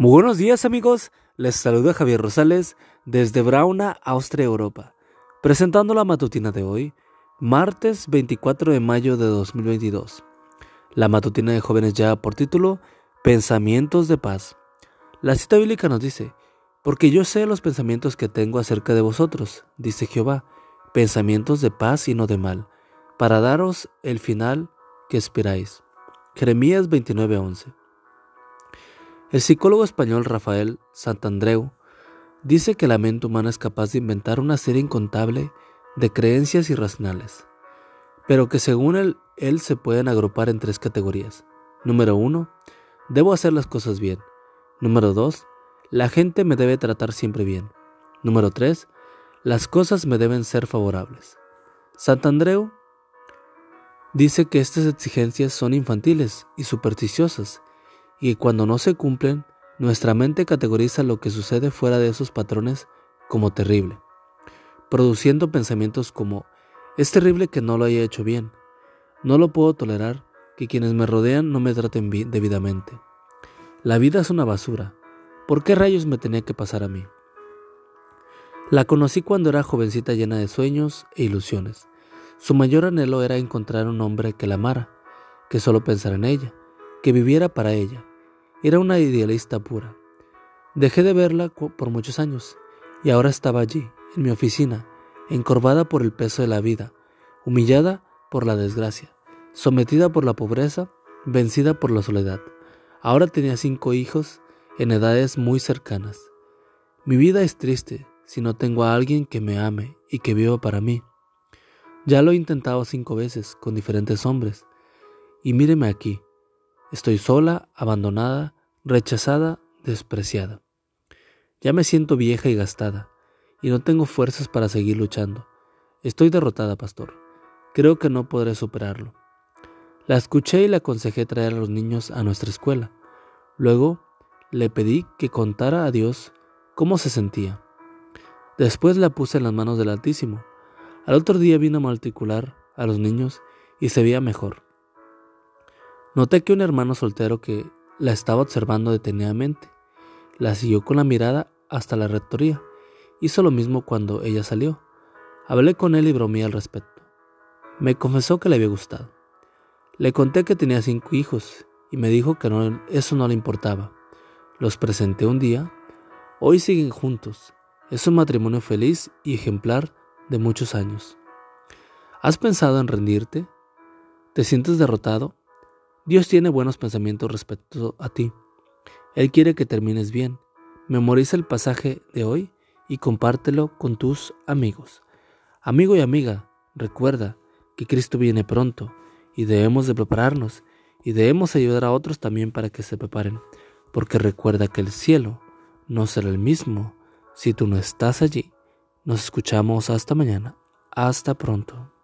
Muy buenos días amigos, les saluda Javier Rosales desde Brauna, Austria, Europa, presentando la matutina de hoy, martes 24 de mayo de 2022. La matutina de jóvenes ya por título Pensamientos de paz. La cita bíblica nos dice, porque yo sé los pensamientos que tengo acerca de vosotros, dice Jehová, pensamientos de paz y no de mal, para daros el final que esperáis. Jeremías 29:11 el psicólogo español Rafael Santandreu dice que la mente humana es capaz de inventar una serie incontable de creencias irracionales, pero que según él, se pueden agrupar en tres categorías. Número uno, debo hacer las cosas bien. Número dos, la gente me debe tratar siempre bien. Número tres, las cosas me deben ser favorables. Santandreu dice que estas exigencias son infantiles y supersticiosas y cuando no se cumplen, nuestra mente categoriza lo que sucede fuera de esos patrones como terrible, produciendo pensamientos como es terrible que no lo haya hecho bien, no lo puedo tolerar que quienes me rodean no me traten debidamente. La vida es una basura, ¿por qué rayos me tenía que pasar a mí? La conocí cuando era jovencita llena de sueños e ilusiones. Su mayor anhelo era encontrar un hombre que la amara, que solo pensara en ella, que viviera para ella, era una idealista pura. Dejé de verla por muchos años y ahora estaba allí, en mi oficina, encorvada por el peso de la vida, humillada por la desgracia, sometida por la pobreza, vencida por la soledad. Ahora tenía cinco hijos en edades muy cercanas. Mi vida es triste si no tengo a alguien que me ame y que viva para mí. Ya lo he intentado cinco veces con diferentes hombres. Y míreme aquí, Estoy sola, abandonada, rechazada, despreciada. Ya me siento vieja y gastada, y no tengo fuerzas para seguir luchando. Estoy derrotada, pastor. Creo que no podré superarlo. La escuché y le aconsejé traer a los niños a nuestra escuela. Luego le pedí que contara a Dios cómo se sentía. Después la puse en las manos del Altísimo. Al otro día vino a matricular a los niños y se veía mejor. Noté que un hermano soltero que la estaba observando detenidamente la siguió con la mirada hasta la rectoría. Hizo lo mismo cuando ella salió. Hablé con él y bromeé al respecto. Me confesó que le había gustado. Le conté que tenía cinco hijos y me dijo que no, eso no le importaba. Los presenté un día. Hoy siguen juntos. Es un matrimonio feliz y ejemplar de muchos años. ¿Has pensado en rendirte? ¿Te sientes derrotado? Dios tiene buenos pensamientos respecto a ti. Él quiere que termines bien. Memoriza el pasaje de hoy y compártelo con tus amigos. Amigo y amiga, recuerda que Cristo viene pronto y debemos de prepararnos y debemos ayudar a otros también para que se preparen, porque recuerda que el cielo no será el mismo si tú no estás allí. Nos escuchamos hasta mañana. Hasta pronto.